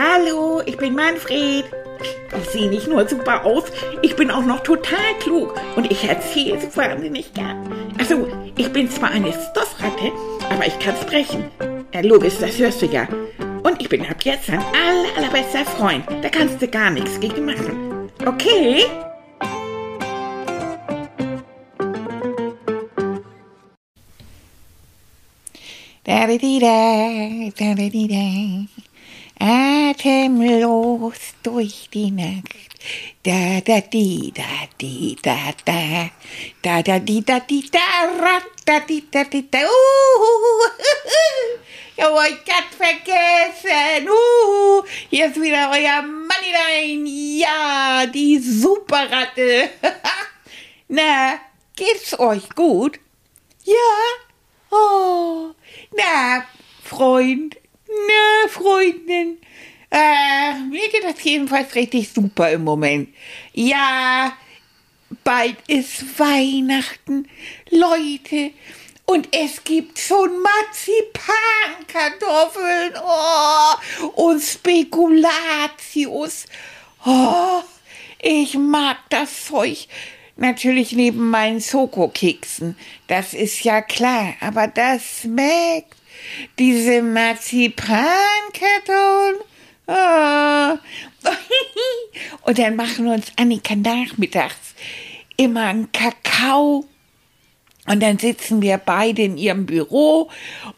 Hallo, ich bin Manfred. Ich sehe nicht nur super aus, ich bin auch noch total klug und ich erzähle so wahnsinnig gern. Also, ich bin zwar eine Stoffratte, aber ich kann sprechen. Ja, logisch, das hörst du ja. Und ich bin ab jetzt dein aller, allerbester Freund. Da kannst du gar nichts gegen machen. Okay? Da da da, da da di da. Atemlos durch die Nacht. Da da di da di da da. Da da di da di da ra da di da di da. Uh, ja, ich hab vergessen. Uh, hier ist wieder euer Moneyline. Ja, die Superratte. Na, geht's euch gut? Ja? Oh, na, Freund, na, Freundin. Äh, mir geht das jedenfalls richtig super im Moment. Ja, bald ist Weihnachten, Leute. Und es gibt schon Marzipankartoffeln oh, und Spekulatius. Oh, ich mag das Zeug. Natürlich neben meinen Schokokeksen. Das ist ja klar. Aber das schmeckt. Diese Marzipankartoffeln. Oh. Und dann machen uns Annika nachmittags immer einen Kakao. Und dann sitzen wir beide in ihrem Büro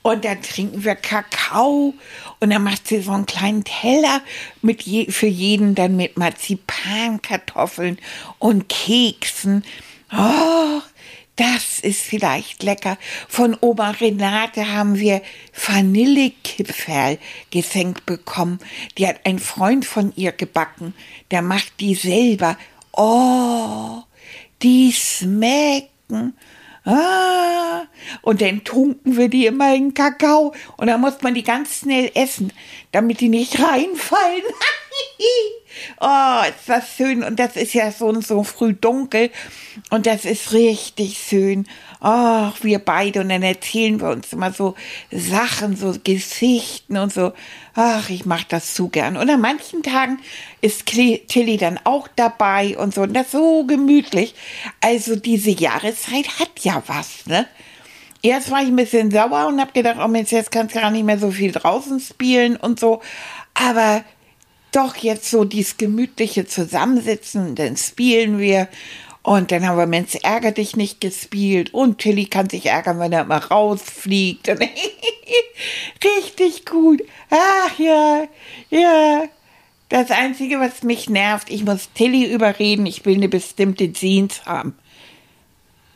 und dann trinken wir Kakao und dann macht sie so einen kleinen Teller mit je, für jeden dann mit Marzipankartoffeln und Keksen. Oh, das ist vielleicht lecker. Von Oma Renate haben wir Vanillekipferl geschenkt bekommen. Die hat ein Freund von ihr gebacken. Der macht die selber. Oh, die schmecken. Ah, und dann tunken wir die immer in Kakao und dann muss man die ganz schnell essen, damit die nicht reinfallen. oh, ist das schön und das ist ja so so früh dunkel und das ist richtig schön. Ach, wir beide und dann erzählen wir uns immer so Sachen, so Geschichten und so. Ach, ich mach das zu gern. Und an manchen Tagen ist Tilly dann auch dabei und so. Und das ist so gemütlich. Also diese Jahreszeit hat ja was, ne? Erst war ich ein bisschen sauer und hab gedacht, oh Mensch, jetzt kannst du gar nicht mehr so viel draußen spielen und so. Aber doch jetzt so dieses gemütliche Zusammensitzen, dann spielen wir und dann haben wir Mensch, ärger dich nicht gespielt. Und Tilly kann sich ärgern, wenn er mal rausfliegt. Richtig gut. Ach ja, ja. Das Einzige, was mich nervt, ich muss Tilly überreden, ich will eine bestimmte Jeans haben.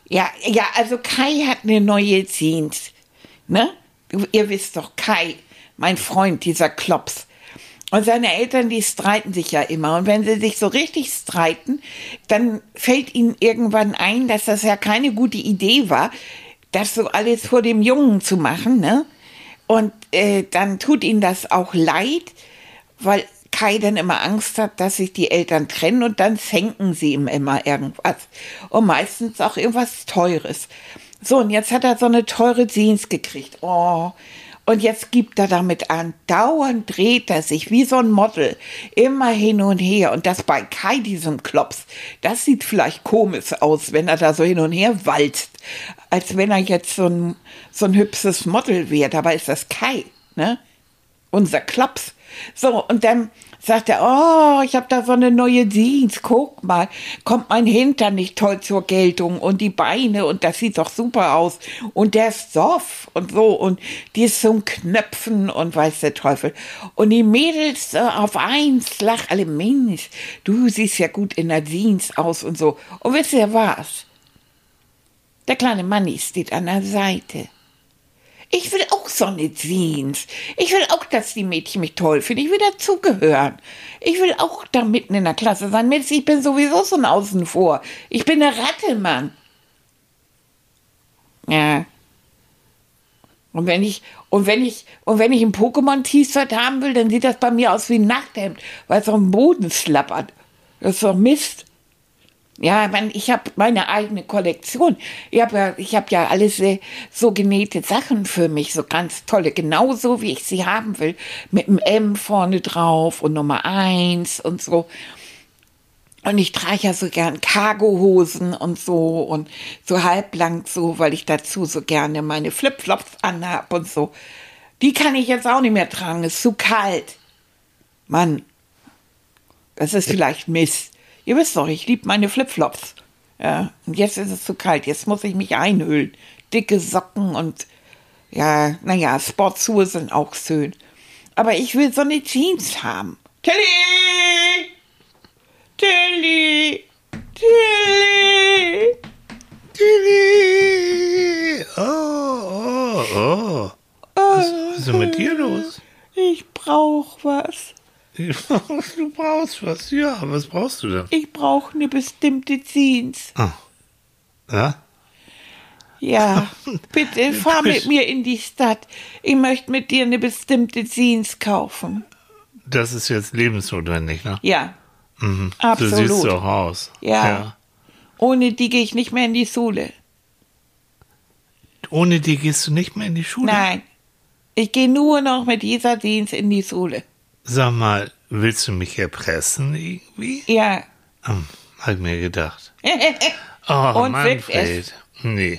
Ja, ja, also Kai hat eine neue Jeans. Ne? Ihr wisst doch, Kai, mein Freund, dieser Klops. Und seine Eltern, die streiten sich ja immer. Und wenn sie sich so richtig streiten, dann fällt ihnen irgendwann ein, dass das ja keine gute Idee war, das so alles vor dem Jungen zu machen. Ne? Und äh, dann tut ihnen das auch leid, weil Kai dann immer Angst hat, dass sich die Eltern trennen und dann schenken sie ihm immer irgendwas. Und meistens auch irgendwas Teures. So, und jetzt hat er so eine teure Jeans gekriegt. Oh, und jetzt gibt er damit an. Dauernd dreht er sich wie so ein Model. Immer hin und her. Und das bei Kai, diesem Klops. Das sieht vielleicht komisch aus, wenn er da so hin und her walzt. Als wenn er jetzt so ein, so ein hübsches Model wäre. Dabei ist das Kai, ne? Unser Klops. So, und dann sagt er, oh, ich habe da so eine neue Jeans, guck mal, kommt mein Hintern nicht toll zur Geltung und die Beine und das sieht doch super aus und der Stoff und so und die ist zum Knöpfen und weiß der Teufel. Und die Mädels äh, auf eins lach alle, Mensch, du siehst ja gut in der Jeans aus und so. Und wisst ihr was? Der kleine Manni steht an der Seite. Ich will auch so eine Jeans. Ich will auch, dass die Mädchen mich toll finden. Ich will dazugehören. Ich will auch da mitten in der Klasse sein. Ich bin sowieso so ein Außen vor. Ich bin eine Ratte, Mann. Ja. Und wenn ich, und wenn ich, und wenn ich ein Pokémon-T-Shirt haben will, dann sieht das bei mir aus wie ein Nachthemd, weil es auf dem Boden slappert. Das ist doch Mist. Ja, man, ich habe meine eigene Kollektion. Ich habe ja, ich hab ja alles äh, so genähte Sachen für mich, so ganz tolle, genauso wie ich sie haben will. Mit einem M vorne drauf und Nummer eins und so. Und ich trage ja so gern Cargohosen und so und so halblang so, weil ich dazu so gerne meine Flipflops anhab und so. Die kann ich jetzt auch nicht mehr tragen, ist zu kalt. Mann, das ist vielleicht Mist. Ihr wisst doch, ich liebe meine Flipflops. Ja, und jetzt ist es zu kalt. Jetzt muss ich mich einhüllen. Dicke Socken und ja, naja, Sportschuhe sind auch schön. Aber ich will so eine Jeans haben. Tilly! Tilly! Tilly! Tilly! Oh, oh, oh. Was ist denn mit dir los? Ich brauch was. Du brauchst was. Ja, was brauchst du denn? Ich brauche eine bestimmte Jeans. Ah. Ja? Ja, bitte fahr mit mir in die Stadt. Ich möchte mit dir eine bestimmte Jeans kaufen. Das ist jetzt lebensnotwendig, ne? Ja, Mhm. Absolut. Du siehst doch aus. Ja. ohne die gehe ich nicht mehr in die Schule. Ohne die gehst du nicht mehr in die Schule? Nein, ich gehe nur noch mit dieser Jeans in die Schule. Sag mal, willst du mich erpressen irgendwie? Ja. Hm, hab mir gedacht. Oh, Und Manfred. Nee.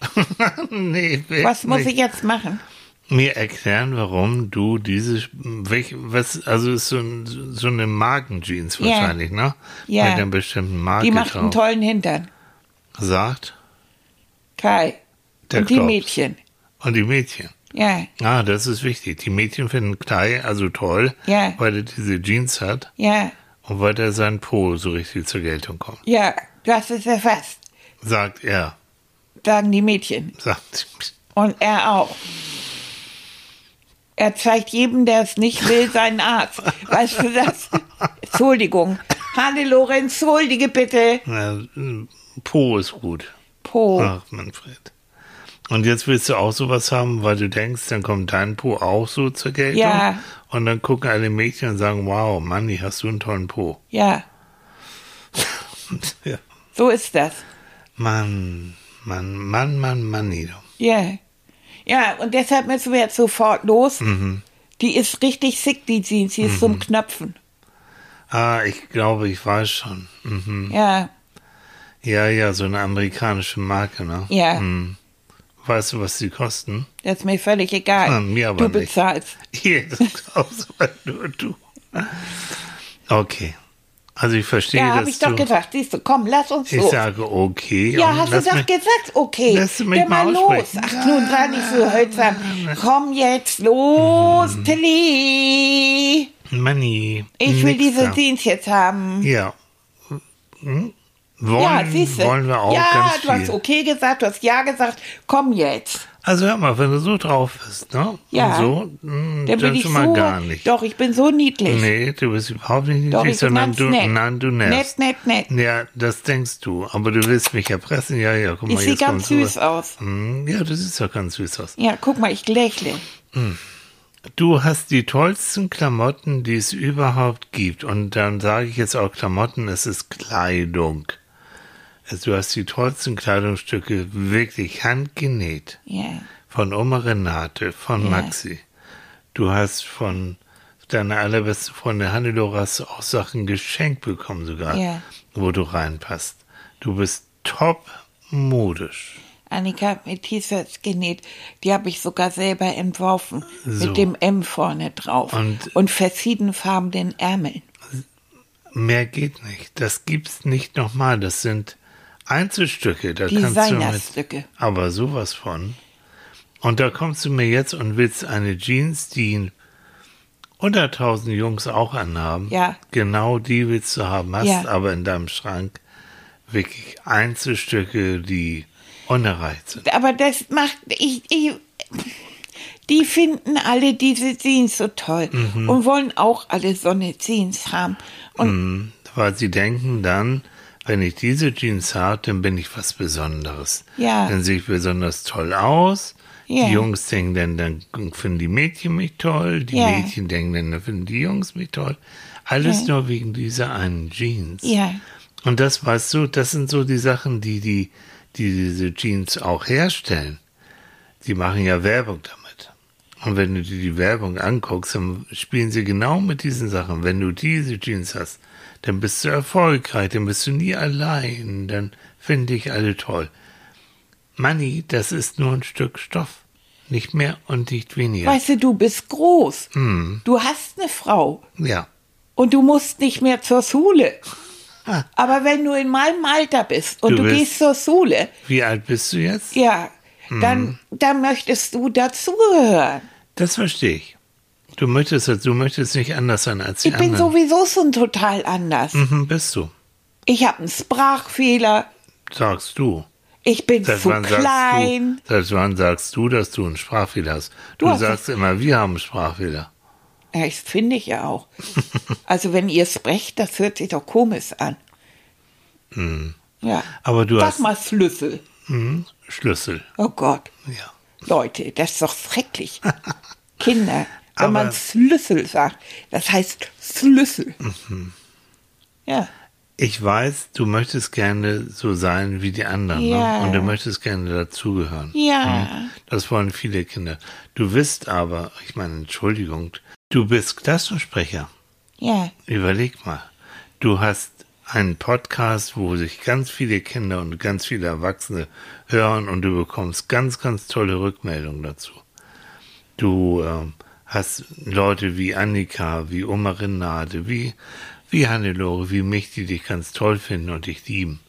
nee, Was muss nicht. ich jetzt machen? mir erklären, warum du diese, welch, was, also ist so, ein, so eine Markenjeans Ja. wahrscheinlich, ne? Ja. Mit einer bestimmten Marke Die macht einen drauf. tollen Hintern. Sagt Kai. Der Und die glaubt's. Mädchen. und die Mädchen. Ja, Ah, das ist wichtig. Die Mädchen finden Kai also toll, Ja. weil er diese Jeans hat ja, und weil er sein Po so richtig zur Geltung kommt. ja, das ist erfasst, Sagt er. sagen die Mädchen. Sagt. Und er auch. Er zeigt jedem, der es nicht will, seinen Arzt. Weißt du das? Entschuldigung. Hannelore, entschuldige bitte. Na, po ist gut. Po. Ach, Manfred. Und jetzt willst du auch sowas haben, weil du denkst, dann kommt dein Po auch so zur Geltung. Ja. Und dann gucken alle Mädchen und sagen, wow, Manni, hast du einen tollen Po. Ja, ja. so ist das. Mann, Mann, Mann, Mann, Manni. du. Ja. Ja, und deshalb müssen wir jetzt sofort los. Mhm. Die ist richtig sick, die Jeans. Die ist zum Knöpfen. Ah, ich glaube, ich weiß schon. Mhm. Ja, Ja, ja, so eine amerikanische Marke, ne? Ja. Mhm. Weißt du, was die kosten? das ist mir völlig egal. Ah, mir aber du nicht. bezahlst. Hier, das glaubst du, nur du. Okay. Also ich verstehe, Ja, dass habe ich doch gesagt. Siehst du, komm, lass uns Ich los. sage okay. Ja, hast du doch mich- gesagt, okay. Lass du mich Dann mal mal los. Ach, nun sei nicht so hölzern. Komm jetzt los, Mhm. Tilly. Manni. Ich will diese. Jeans jetzt haben. Ja. Hm? Wollen, ja, siehst du. wollen wir auch ja, ganz du hast viel. okay gesagt, du hast ja gesagt. Komm jetzt. Also hör mal, wenn du so drauf bist, ne? Ja. Und so, hm, Dann bin ich schon mal so. gar nicht. Doch, ich bin so niedlich. Nee, du bist überhaupt nicht Doch, niedlich, ich bin sondern ganz du, nett. nein, du nervst. Nett, nett, nett. Ja, das denkst du. Aber du willst mich erpressen? Ja, ja, guck Ich mal, sehe jetzt ganz kommt süß sowas. aus. Hm, Ja, du siehst doch ganz süß aus. Ja, guck mal, ich lächle. Du hast die tollsten Klamotten, die es überhaupt gibt. Und dann sage ich jetzt auch Klamotten, es ist Kleidung. Also du hast die tollsten Kleidungsstücke wirklich handgenäht. Ja. Von Oma Renate, von Ja. Maxi. Du hast von deiner allerbeste Freundin Hannelore hast du auch Sachen geschenkt bekommen sogar, Ja. wo du reinpasst. Du bist top modisch. Annika hat mir T-Shirts genäht. Die habe ich sogar selber entworfen. So. Mit dem M vorne drauf. Und- Und verschiedenfarbenen Ärmeln. Mehr geht nicht. Das gibt's nicht nochmal. Das sind Einzelstücke. Da kannst du mit, aber sowas von. Und da kommst du mir jetzt und willst eine Jeans, die 100.000 Jungs auch anhaben. Ja. Genau die willst du haben. Hast Ja. aber in deinem Schrank wirklich Einzelstücke, die unerreicht sind. Aber das macht, ich, ich, die finden alle diese Jeans so toll. Mhm. Und wollen auch alle so eine Jeans haben. Und Mhm. Weil sie denken dann, wenn ich diese Jeans habe, dann bin ich was Besonderes. Ja. Dann sehe ich besonders toll aus. Ja. Die Jungs denken dann, dann finden die Mädchen mich toll. Die Ja. Mädchen denken dann, dann finden die Jungs mich toll. Alles nur wegen dieser einen Jeans. ja, Und das weißt du, das sind so die Sachen, die, die, die diese Jeans auch herstellen. Die machen ja Werbung damit. Und wenn du dir die Werbung anguckst, dann spielen sie genau mit diesen Sachen. Wenn du diese Jeans hast, dann bist du erfolgreich, dann bist du nie allein, dann finde ich alle toll. Money, das ist nur ein Stück Stoff. Nicht mehr und nicht weniger. Weißt du, du bist groß. Hm. Du hast eine Frau. Ja. Und du musst nicht mehr zur Schule. Ah. Aber wenn du in meinem Alter bist und Du du, bist- gehst zur Schule, Wie alt bist du jetzt? ja, Hm. dann, dann möchtest du dazugehören. Das verstehe ich. Du möchtest, du möchtest nicht anders sein als die Ich bin anderen. sowieso schon total anders. mhm, bist du. Ich habe einen Sprachfehler. Sagst du. Ich bin Seit zu klein. du? Seit wann sagst du, dass du einen Sprachfehler hast? Du, Du hast sagst immer, wir haben einen Sprachfehler. Ja, das finde ich ja auch. also wenn ihr sprecht, das hört sich doch komisch an. Ja. Hm. Aber du Sag hast mal Schlüssel. mhm, Schlüssel. Oh Gott. Ja. Leute, das ist doch schrecklich. Kinder, wenn Aber- man Schlüssel sagt, das heißt Schlüssel. Mhm. Ja. Ich weiß, du möchtest gerne so sein wie die anderen. Ja. Ne? Und du möchtest gerne dazugehören. Ja. Das wollen viele Kinder. Du bist aber, ich meine, Entschuldigung, du bist Klassensprecher. Ja. Überleg mal. Du hast einen Podcast, wo sich ganz viele Kinder und ganz viele Erwachsene hören und du bekommst ganz, ganz tolle Rückmeldungen dazu. Du ähm, hast Leute wie Annika, wie Oma Renate, wie, wie Hannelore, wie mich, die dich ganz toll finden und dich lieben.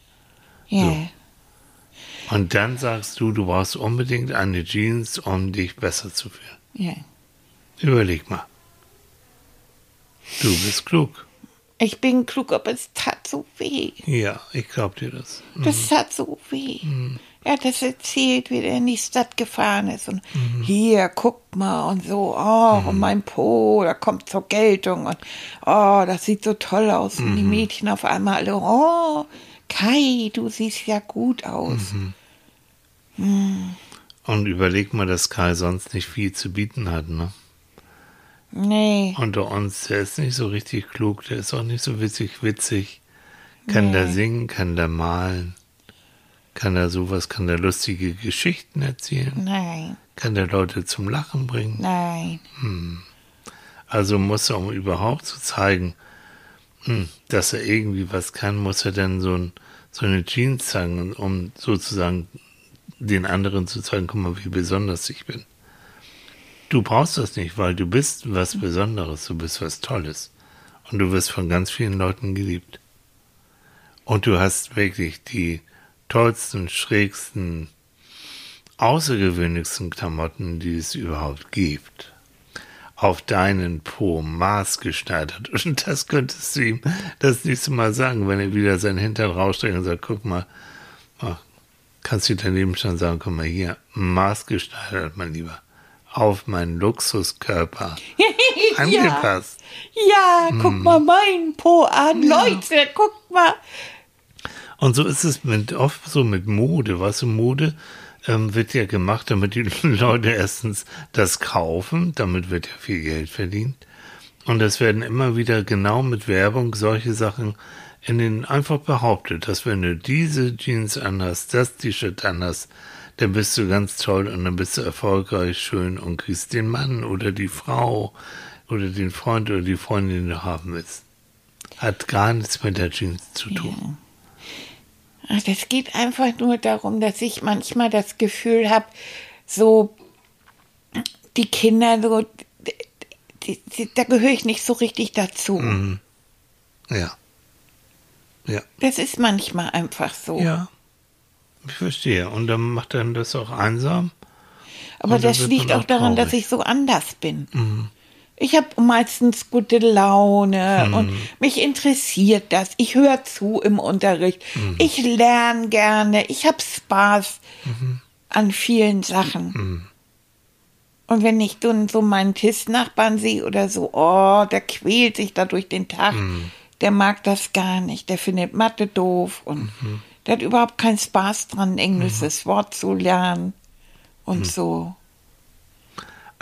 Ja. Und dann sagst du, du brauchst unbedingt eine Jeans, um dich besser zu fühlen. ja. Überleg mal. Du bist klug. Ich bin klug, aber es tat so weh. Ja, ich glaub dir das. Das tat so weh. Er hat das erzählt, wie er in die Stadt gefahren ist und Mhm. hier, guck mal und so, oh, und mein Po, da kommt zur Geltung und oh, das sieht so toll aus. Und die Mhm. Mädchen auf einmal alle, oh, Kai, du siehst ja gut aus. Mhm. Und überleg mal, dass Kai sonst nicht viel zu bieten hat, ne? Nee, Unter uns, der ist nicht so richtig klug, der ist auch nicht so witzig, witzig. Kann da singen, kann da malen, kann da sowas, kann da lustige Geschichten erzählen, nein, kann da Leute zum Lachen bringen. nein. Also muss er, um überhaupt zu zeigen, hm, dass er irgendwie was kann, muss er dann so, ein, so eine Jeans zeigen, um sozusagen den anderen zu zeigen, guck mal, wie besonders ich bin. Du brauchst das nicht, weil du bist was Besonderes, du bist was Tolles. Und du wirst von ganz vielen Leuten geliebt. Und du hast wirklich die tollsten, schrägsten, außergewöhnlichsten Klamotten, die es überhaupt gibt auf deinen Po maßgestaltet. Und das könntest du ihm das nächste Mal sagen, wenn er wieder seinen Hintern rausstreckt und sagt, guck mal, ach, kannst du daneben schon sagen, guck mal hier, maßgestaltet, mein Lieber, auf meinen Luxuskörper angepasst. Ja, guck Hm. mal meinen Po an, Leute, guck mal. Und so ist es mit, oft so mit Mode. Was du, Mode ähm, wird ja gemacht, damit die Leute erstens das kaufen, damit wird ja viel Geld verdient. Und es werden immer wieder genau mit Werbung solche Sachen in den einfach behauptet, dass wenn du diese Jeans anhast, das T-Shirt anhast, dann bist du ganz toll und dann bist du erfolgreich, schön und kriegst den Mann oder die Frau oder den Freund oder die Freundin, den du haben willst. Hat gar nichts mit der Jeans zu tun. Ach, Das geht einfach nur darum, dass ich manchmal das Gefühl habe, so die Kinder, so, die, die, da gehöre ich nicht so richtig dazu. Mhm. Ja. Ja. Das ist manchmal einfach so. Ja. Ich verstehe. Und dann macht dann das auch einsam. Aber das liegt auch daran, dass ich so anders bin. Mhm. Ich habe meistens gute Laune Mhm. und mich interessiert das. Ich höre zu im Unterricht. Mhm. Ich lerne gerne. Ich habe Spaß Mhm. an vielen Sachen. Und wenn ich dann so meinen Tischnachbarn sehe oder so, oh, der quält sich da durch den Tag, Mhm. der mag das gar nicht. Der findet Mathe doof und Mhm. der hat überhaupt keinen Spaß dran, ein englisches Wort zu lernen und Mhm. so.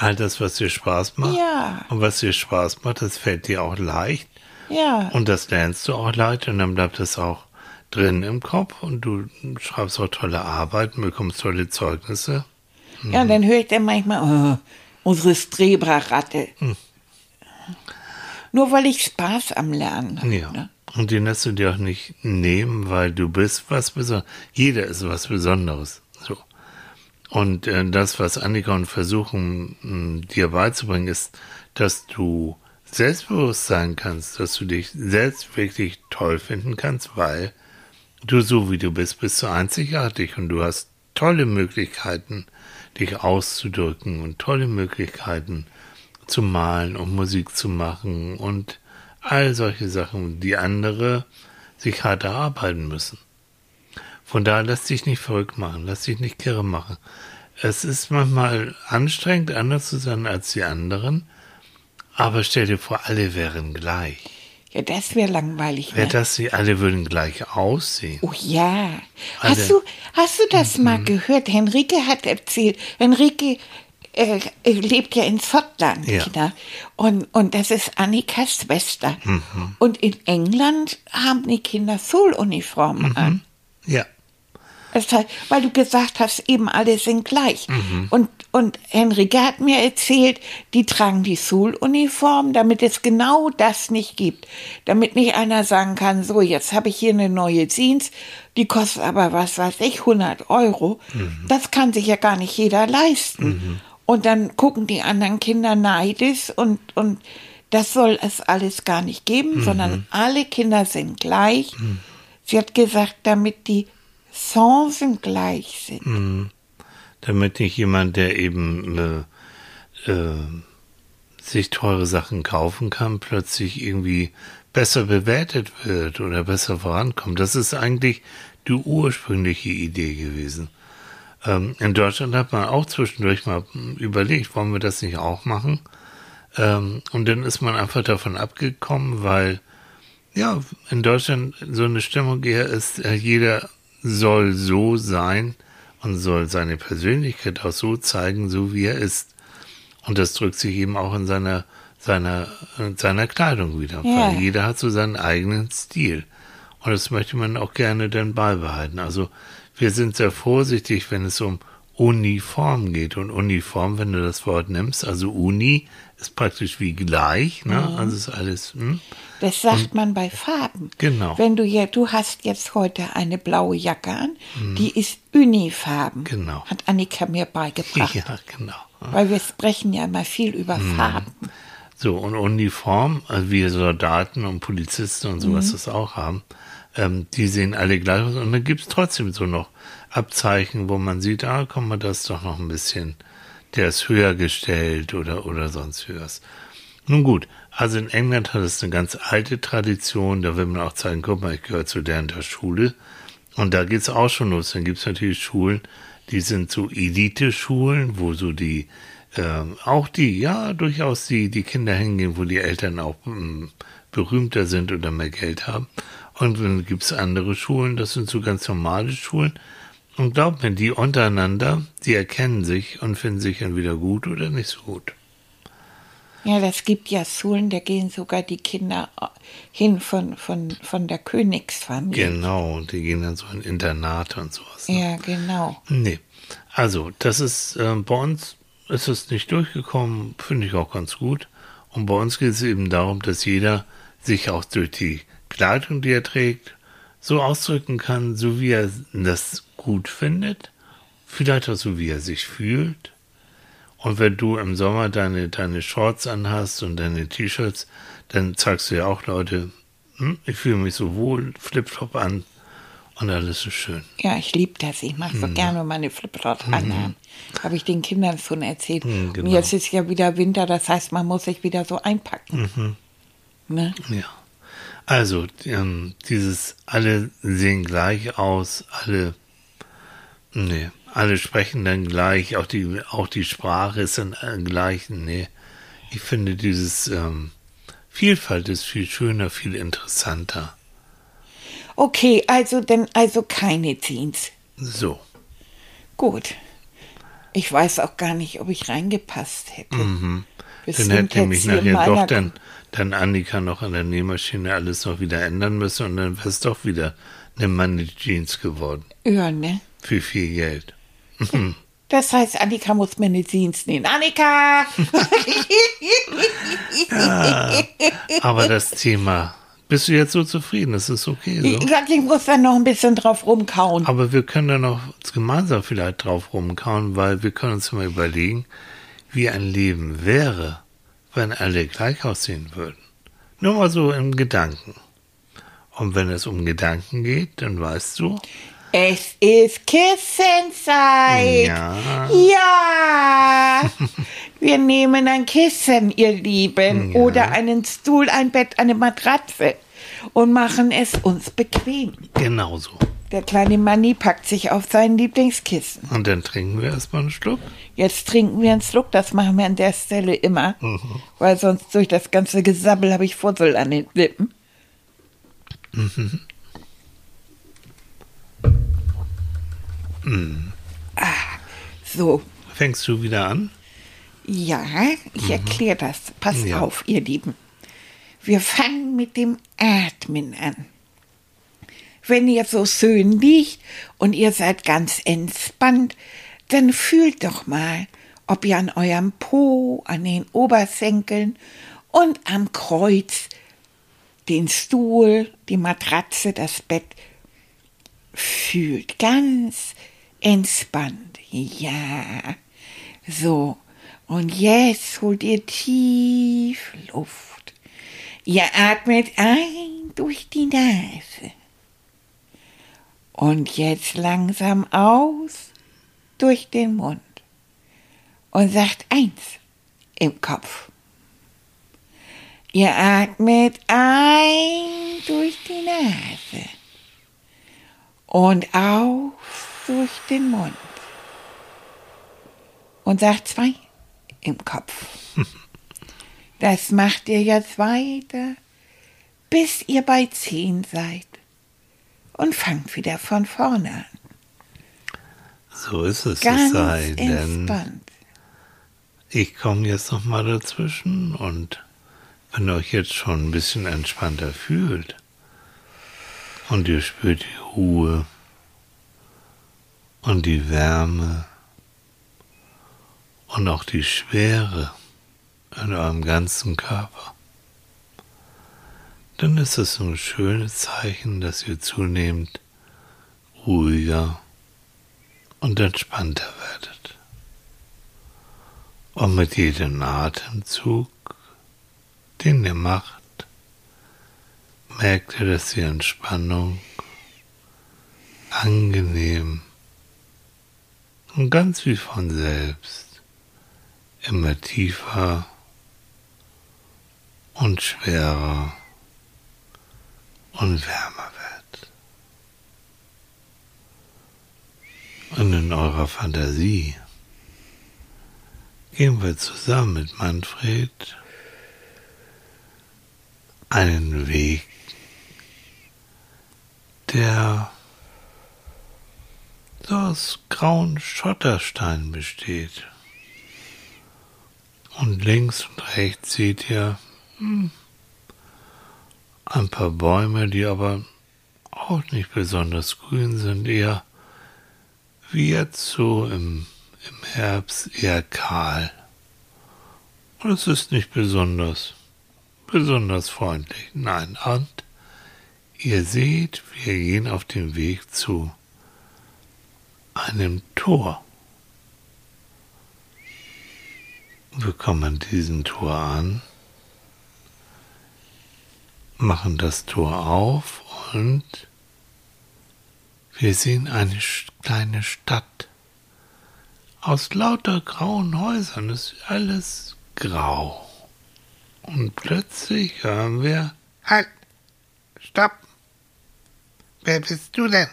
All das, was dir Spaß macht. Ja. Und was dir Spaß macht, das fällt dir auch leicht. Ja. Und das lernst du auch leicht. Und dann bleibt es auch drin im Kopf und du schreibst auch tolle Arbeiten, bekommst tolle Zeugnisse. Ja, und dann höre ich dann manchmal, oh, unsere Strebra-Ratte. Hm. Nur weil ich Spaß am Lernen habe. Ja. Ne? Und den lässt du dir auch nicht nehmen, weil du bist was Besonderes. Jeder ist was Besonderes. Und äh, das, was Annika und versuchen, mh, dir beizubringen, ist, dass du selbstbewusst sein kannst, dass du dich selbst wirklich toll finden kannst, weil du so wie du bist, bist du einzigartig und du hast tolle Möglichkeiten, dich auszudrücken und tolle Möglichkeiten zu malen und Musik zu machen und all solche Sachen, die andere sich hart erarbeiten müssen. Von daher lass dich nicht verrückt machen, lass dich nicht kirre machen. Es ist manchmal anstrengend, anders zu sein als die anderen, aber stell dir vor, alle wären gleich. Ja, das wäre langweilig. Wäre Ne? das sie, alle würden gleich aussehen. Oh ja. Also- Hast du, hast du das Mhm. mal gehört? Henrike hat erzählt, Henrike äh, lebt ja in Schottland, Ja. und, und das ist Annikas Schwester. Mhm. Und in England haben die Kinder Schuluniformen Mhm. an. Ja, Das heißt, weil du gesagt hast, eben alle sind gleich. Mhm. Und, und Henrike hat mir erzählt, die tragen die Schuluniform, damit es genau das nicht gibt. Damit nicht einer sagen kann, so, jetzt habe ich hier eine neue Jeans, die kostet aber, was weiß ich, 100 Euro. Mhm. Das kann sich ja gar nicht jeder leisten. Und dann gucken die anderen Kinder neidisch und, und das soll es alles gar nicht geben, Mhm. sondern alle Kinder sind gleich. Sie hat gesagt, damit die Chancen gleich sind. Mhm. damit nicht jemand, der eben äh, äh, sich teure Sachen kaufen kann, plötzlich irgendwie besser bewertet wird oder besser vorankommt. Das ist eigentlich die ursprüngliche Idee gewesen. Ähm, in Deutschland hat man auch zwischendurch mal überlegt, wollen wir das nicht auch machen? Ähm, und dann ist man einfach davon abgekommen, weil ja, in Deutschland so eine Stimmung eher ist, äh, jeder soll so sein und soll seine Persönlichkeit auch so zeigen, so wie er ist. Und das drückt sich eben auch in seiner, seiner, in seiner Kleidung wieder. Ja. Weil jeder hat so seinen eigenen Stil. Und das möchte man auch gerne dann beibehalten. Also wir sind sehr vorsichtig, wenn es um Uniform geht. Und Uniform, wenn du das Wort nimmst, also Uni ist praktisch wie gleich, ne? Mhm. Also ist alles, hm? Das sagt man bei Farben. Genau. Wenn du ja, du hast jetzt heute eine blaue Jacke an, die ist unifarben. Mhm. Genau. Hat Annika mir beigebracht. Ja, genau. Weil wir sprechen ja immer viel über Mhm. Farben. So, und Uniform, also wie Soldaten und Polizisten und sowas das auch haben, ähm, die sehen alle gleich aus. Und dann gibt's trotzdem so noch Abzeichen, wo man sieht, ah, komm mal, das ist doch noch ein bisschen, der ist höher gestellt oder, oder sonst was. Nun gut, also in England hat es eine ganz alte Tradition, da will man auch zeigen, guck mal, ich gehöre zu der und der Schule. Und da geht's auch schon los. Dann gibt's natürlich Schulen, die sind so Elite-Schulen, wo so die, ähm, auch die, ja, durchaus die, die Kinder hingehen, wo die Eltern auch ähm, berühmter sind oder mehr Geld haben. Und dann gibt's andere Schulen, das sind so ganz normale Schulen. Und glaub mir, die untereinander, die erkennen sich und finden sich entweder gut oder nicht so gut. Ja, das gibt ja Schulen, da gehen sogar die Kinder hin von, von, von der Königsfamilie. Genau, und die gehen dann so in Internate und sowas. Ne? Ja, genau. Nee. Also, das ist, äh, bei uns ist es nicht durchgekommen, finde ich auch ganz gut. Und bei uns geht es eben darum, dass jeder sich auch durch die Kleidung, die er trägt, so ausdrücken kann, so wie er das gut findet, vielleicht auch so wie er sich fühlt. Und wenn du im Sommer deine, deine Shorts anhast und deine T-Shirts, dann zeigst du ja auch Leute, hm, ich fühle mich so wohl, Flipflop an und alles ist schön. Ja, ich liebe das. Ich mache so Mhm. gerne meine Flipflop anhaben. Habe ich den Kindern schon erzählt. Mhm, genau. Und jetzt ist ja wieder Winter, das heißt, man muss sich wieder so einpacken. Mhm. Ne? Ja. Also, ähm, dieses alle sehen gleich aus, alle, nee, alle sprechen dann gleich, auch die, auch die Sprache ist dann äh, gleich, nee. Ich finde dieses ähm, Vielfalt ist viel schöner, viel interessanter. Okay, also denn also keine Jeans. So. Gut. Ich weiß auch gar nicht, ob ich reingepasst hätte. Mhm. Dann hätte nämlich in nachher doch dann, dann Annika noch an der Nähmaschine alles noch wieder ändern müssen und dann wäre es doch wieder eine Money Jeans geworden. Ja, ne? Für viel Geld. Das heißt, Annika muss mir eine Jeans nähen. Annika! Aber das Thema, bist du jetzt so zufrieden? Das ist okay so. Ja, ich muss da noch ein bisschen drauf rumkauen. Aber wir können da noch gemeinsam vielleicht drauf rumkauen, weil wir können uns mal überlegen, wie ein Leben wäre, wenn alle gleich aussehen würden. Nur mal so im Gedanken. Und wenn es um Gedanken geht, dann weißt du, Es ist Kissenzeit. ja, Ja. Wir nehmen ein Kissen, ihr Lieben, Ja. oder einen Stuhl, ein Bett, eine Matratze und machen es uns bequem. genau so. Der kleine Manni packt sich auf sein Lieblingskissen. Und dann trinken wir erstmal einen Schluck. Jetzt trinken wir einen Schluck, das machen wir an der Stelle immer, weil sonst durch das ganze Gesabbel habe ich Fussel an den Lippen. Ah, so, Fängst du wieder an? ja, ich erkläre das. Passt Ja. auf, ihr Lieben. Wir fangen mit dem Atmen an. Wenn ihr so schön liegt und ihr seid ganz entspannt, dann fühlt doch mal, ob ihr an eurem Po, an den Oberschenkeln und am Kreuz den Stuhl, die Matratze, das Bett fühlt. Ganz entspannt. Ja. So. Und jetzt holt ihr tief Luft. Ihr atmet ein durch die Nase. Und jetzt langsam aus durch den Mund. Und sagt eins im Kopf. Ihr atmet ein durch die Nase und aus durch den Mund. Und sagt zwei im Kopf. Das macht ihr jetzt weiter, bis ihr bei zehn seid. Und fangt wieder von vorne an. So ist es. es Ganz sei denn, entspannt. ich komme jetzt noch mal dazwischen und wenn ihr euch jetzt schon ein bisschen entspannter fühlt und ihr spürt die Ruhe und die Wärme und auch die Schwere in eurem ganzen Körper, dann ist es ein schönes Zeichen, dass ihr zunehmend ruhiger und entspannter werdet. Und mit jedem Atemzug, den ihr macht, merkt ihr, dass die Entspannung angenehm und ganz wie von selbst immer tiefer und schwerer und wärmer wird. Und in eurer Fantasie gehen wir zusammen mit Manfred einen Weg, der so aus grauen Schottersteinen besteht. Und links und rechts seht ihr hm, ein paar Bäume, die aber auch nicht besonders grün sind, eher wie jetzt so im, im Herbst eher kahl. Und es ist nicht besonders, besonders freundlich. Nein, und ihr seht, wir gehen auf dem Weg zu einem Tor. Wir kommen an diesem Tor an, machen das Tor auf und wir sehen eine kleine Stadt aus lauter grauen Häusern. Es ist alles grau. Und plötzlich hören wir, Halt! Stopp! Wer bist du denn?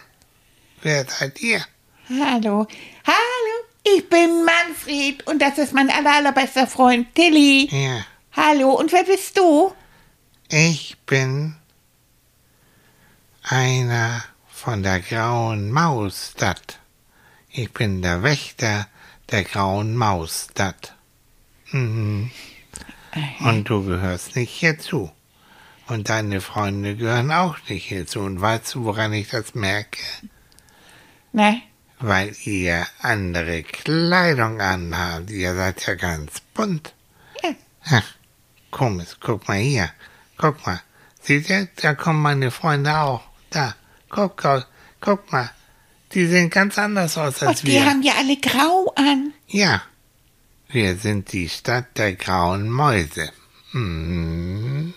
Wer seid ihr? Hallo, hallo, ich bin Manfred und das ist mein aller, allerbester Freund Tilly. Ja, Hallo, und wer bist du? Ich bin einer von der Grauen Mausstadt. Ich bin der Wächter der Grauen Mausstadt. Mhm. Und du gehörst nicht hierzu. Und deine Freunde gehören auch nicht hierzu. Und weißt du, woran ich das merke? Ne? Weil ihr andere Kleidung anhabt. Ihr seid ja ganz bunt. Ja. Ha, komisch, guck mal hier. Guck mal. Seht ihr, da kommen meine Freunde auch. Da, guck, guck, mal. Die sehen ganz anders aus als Und die wir. haben ja alle grau an. Ja, wir sind die Stadt der grauen Mäuse. Mhm.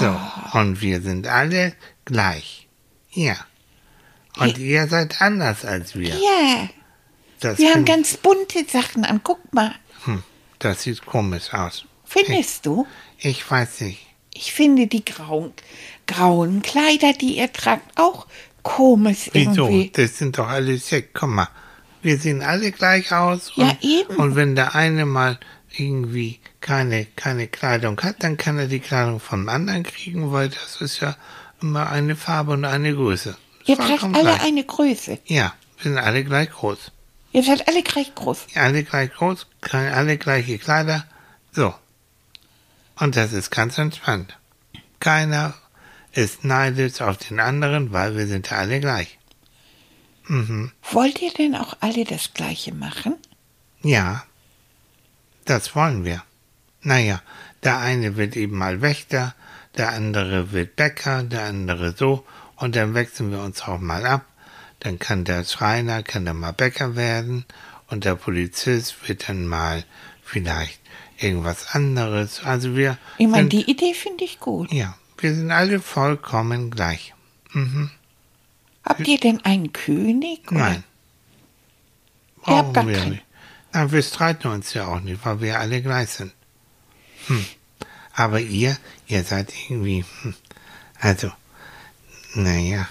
So, und wir sind alle gleich. Ja. Und ihr seid anders als wir. Ja, Das, wir haben ganz bunte Sachen an. Guck mal. hm, das sieht komisch aus. Findest du? Ich weiß nicht. Ich finde die grauen, grauen Kleider, die ihr tragt, auch komisch Wieso? irgendwie. Das sind doch alle schick. Guck mal. Wir sehen alle gleich aus. Ja, und, eben. Und wenn der eine mal irgendwie keine, keine Kleidung hat, dann kann er die Kleidung vom anderen kriegen, weil das ist ja immer eine Farbe und eine Größe. Ihr tragt alle gleich. eine Größe. Ja, wir sind alle gleich groß. Ihr seid alle gleich groß. Alle gleich groß, alle gleiche Kleider. So. Und das ist ganz entspannt. Keiner ist neidisch auf den anderen, weil wir sind ja alle gleich. Mhm. Wollt ihr denn auch alle das Gleiche machen? Ja, das wollen wir. Naja, der eine wird eben mal Wächter, der andere wird Bäcker, der andere so, und dann wechseln wir uns auch mal ab. Dann kann der Schreiner, kann dann mal Bäcker werden, und der Polizist wird dann mal vielleicht irgendwas anderes. Also wir Ich meine, sind, die Idee finde ich gut. ja, wir sind alle vollkommen gleich. Mhm. Habt ihr denn einen König? oder? Nein. Brauchen wir keinen. nicht. Na, wir streiten uns ja auch nicht, weil wir alle gleich sind. Hm. Aber ihr, ihr seid irgendwie, hm. also, naja,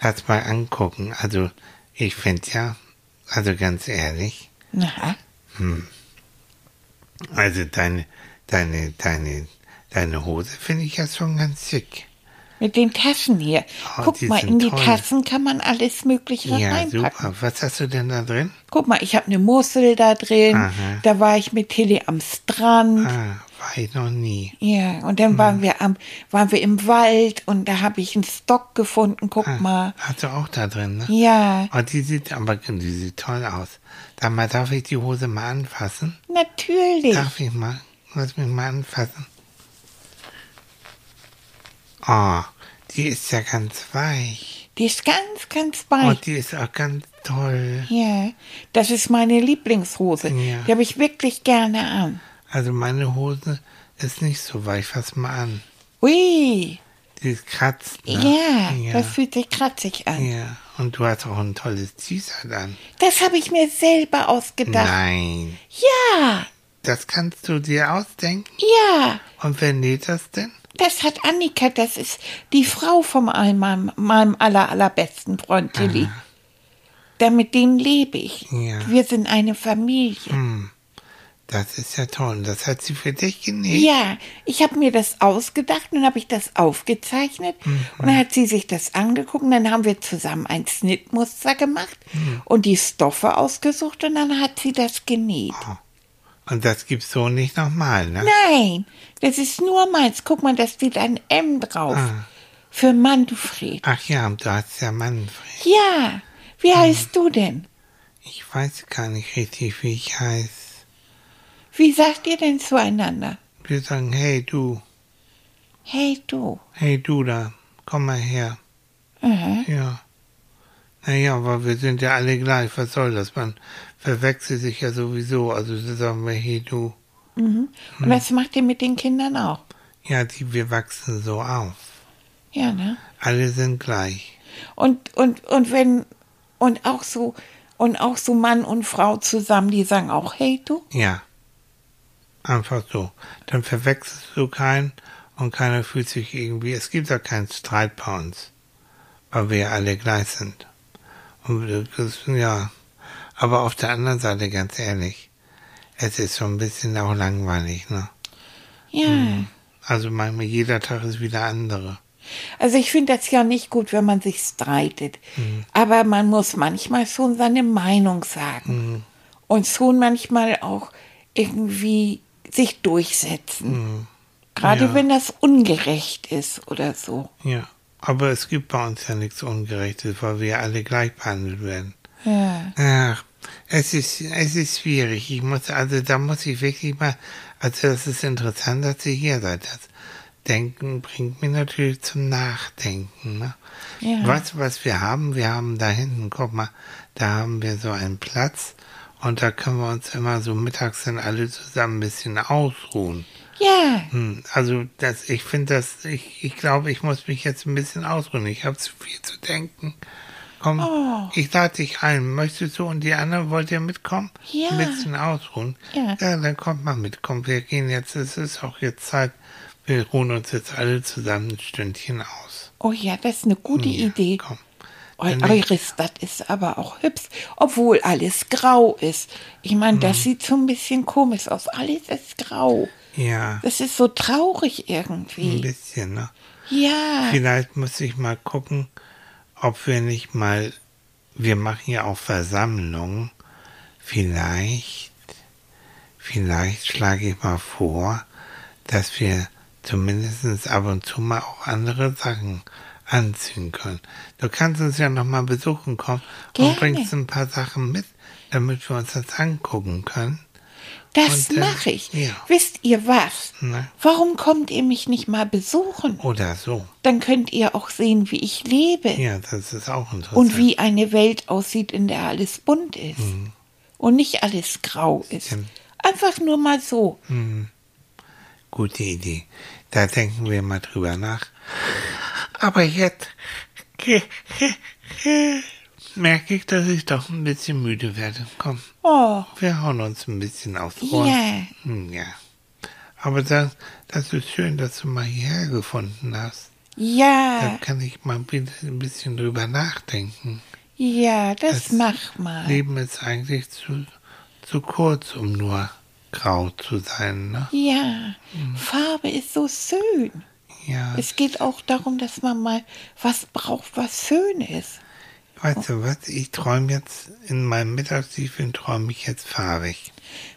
lass mal angucken. Also, ich finde ja, also ganz ehrlich, Na, also deine, deine, deine, deine Hose finde ich ja schon ganz schick. mit den Taschen hier. Oh, Guck die mal, in die toll. Tassen kann man alles Mögliche Ja, reinpacken. super. Was hast du denn da drin? Guck mal, ich habe eine Mussel da drin. Aha. Da war ich mit Tilly am Strand. Ah, ich noch nie. Ja, und dann Hm. waren wir am, waren wir im Wald und da habe ich einen Stock gefunden. Guck Ah, mal. hast du auch da drin, ne? Ja, Oh, die sieht aber die sieht toll aus. Sag mal, darf ich die Hose mal anfassen? natürlich. Darf ich mal? Lass mich mal anfassen. Oh, die ist ja ganz weich. Die ist ganz, ganz weich. Und die ist auch ganz toll. ja, das ist meine Lieblingshose. Ja. Die habe ich wirklich gerne an. Also meine Hose ist nicht so weich. Fass mal an. Ui, Die ist kratzt. Ne? ja, ja. das fühlt sich kratzig an. ja. Und du hast auch ein tolles T-Shirt an. Das habe ich mir selber ausgedacht. Nein. Ja, Das kannst du dir ausdenken? ja. Und wer näht das denn? Das hat Annika, das ist die Frau von meinem, meinem aller, allerbesten Freund Tilly. Da mit denen lebe ich. Ja. Wir sind eine Familie. Hm. Das ist ja toll. Das hat sie für dich genäht. Ja, ich habe mir das ausgedacht und habe ich das aufgezeichnet und dann hat sie sich das angeguckt und dann haben wir zusammen ein Schnittmuster gemacht und die Stoffe ausgesucht und dann hat sie das genäht. Und das gibt's so nicht nochmal, ne? Nein, das ist nur meins. Guck mal, da steht ein M drauf. Für Manfred. Ach ja, du hast ja Manfred. Ja, wie heißt du denn? Ich weiß gar nicht richtig, wie ich heiße. Wie sagt ihr denn zueinander? Wir sagen, hey du, Hey du. hey du da, komm mal her. Aha. Ja. Naja, aber wir sind ja alle gleich. Was soll das? Man verwechselt sich ja sowieso. Also sagen wir, hey du. Mhm. Und das macht ihr mit den Kindern auch. Ja, die, wir wachsen so auf. Ja, ne? Alle sind gleich. Und, und, und wenn, und auch so, und auch so Mann und Frau zusammen, die sagen auch, hey du. Ja. Einfach so. Dann verwechselst du keinen und keiner fühlt sich irgendwie. Es gibt ja keinen Streit bei uns, weil wir ja alle gleich sind. Und das, ja. Aber auf der anderen Seite, ganz ehrlich, es ist so ein bisschen auch langweilig, ne? Ja. Also manchmal jeder Tag ist wieder andere. Also ich finde das ja nicht gut, wenn man sich streitet. Aber man muss manchmal schon seine Meinung sagen. Und schon manchmal auch irgendwie sich durchsetzen. Gerade Ja. wenn das ungerecht ist oder so. Ja. Aber es gibt bei uns ja nichts Ungerechtes, weil wir alle gleich behandelt werden. Ja. Ach, es ist, es ist schwierig. Ich muss, also da muss ich wirklich mal, also das ist interessant, dass Sie hier seid. Das Denken bringt mich natürlich zum Nachdenken. Ne? Ja. Du, was wir haben? Wir haben da hinten, guck mal, da haben wir so einen Platz und da können wir uns immer so mittags dann alle zusammen ein bisschen ausruhen. Ja. Hm, Also das, ich finde das, ich, ich glaube, ich muss mich jetzt ein bisschen ausruhen. Ich habe zu viel zu denken. Komm, Oh. ich lade dich ein. Möchtest du und die anderen, wollt ihr mitkommen? Ja. Ein bisschen ausruhen? Ja. Ja, dann kommt mal mit. Komm, wir gehen jetzt, es ist auch jetzt Zeit. Wir ruhen uns jetzt alle zusammen ein Stündchen aus. Oh ja, das ist eine gute Ja, Idee. Komm. Ich- Euris, das ist aber auch hübsch, obwohl alles grau ist. Ich meine, Mhm. das sieht so ein bisschen komisch aus. Alles ist grau. Ja, Das ist so traurig ein irgendwie. bisschen, ne? Ja. Vielleicht muss ich mal gucken, ob wir nicht mal, wir machen ja auch Versammlungen, vielleicht, vielleicht schlage ich mal vor, dass wir zumindest ab und zu mal auch andere Sachen anziehen können. Du kannst uns ja noch mal besuchen kommen Gerne. und bringst ein paar Sachen mit, damit wir uns das angucken können. Das mache ich. ja. Wisst ihr was? Ne? Warum kommt ihr mich nicht mal besuchen? Oder so. Dann könnt ihr auch sehen, wie ich lebe Ja, das ist auch interessant. und wie eine Welt aussieht, in der alles bunt ist und nicht alles grau ist. Stimmt. Einfach nur mal so. Gute Idee. Da denken wir mal drüber nach. Aber jetzt merke ich, dass ich doch ein bisschen müde werde. Komm, Oh, wir hauen uns ein bisschen aufs Ohr. ja. Hm, ja. Aber das, das ist schön, dass du mal hierher gefunden hast. Da Ja, kann ich mal bitte ein bisschen drüber nachdenken. ja, das, Das mach mal. Leben ist eigentlich zu, zu kurz, um nur grau zu sein, ne? Ja, Farbe ist so schön. Ja. Es geht auch darum, dass man mal was braucht, was schön ist. Weißt du was? Ich träume jetzt, in meinem Mittagstiefen träume ich jetzt farbig.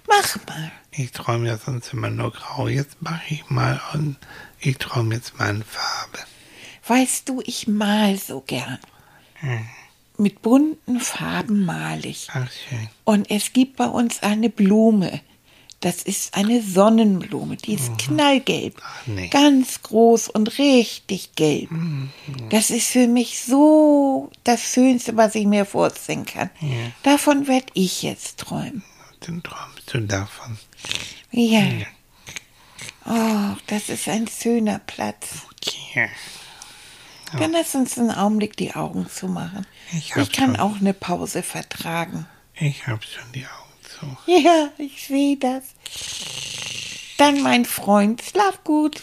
Mach mal. Ich träume ja sonst immer nur grau. Jetzt mache ich mal und ich träume jetzt mal in Farbe. Weißt du, ich mal so gern. Mit bunten Farben mal ich. Ach schön. Und es gibt bei uns eine Blume. Das ist eine Sonnenblume, die ist knallgelb. Ach, nee. Ganz groß und richtig gelb. Das ist für mich so das Schönste, was ich mir vorstellen kann. Ja. Davon werde ich jetzt träumen. Dann träumst du davon. Ja. Oh, das ist ein schöner Platz. Ja. Dann lass uns einen Augenblick die Augen zumachen. Ich Ich kann schon. auch eine Pause vertragen. Ich hab schon die Augen so. Ja, ich sehe das. Dann mein Freund, schlaf gut.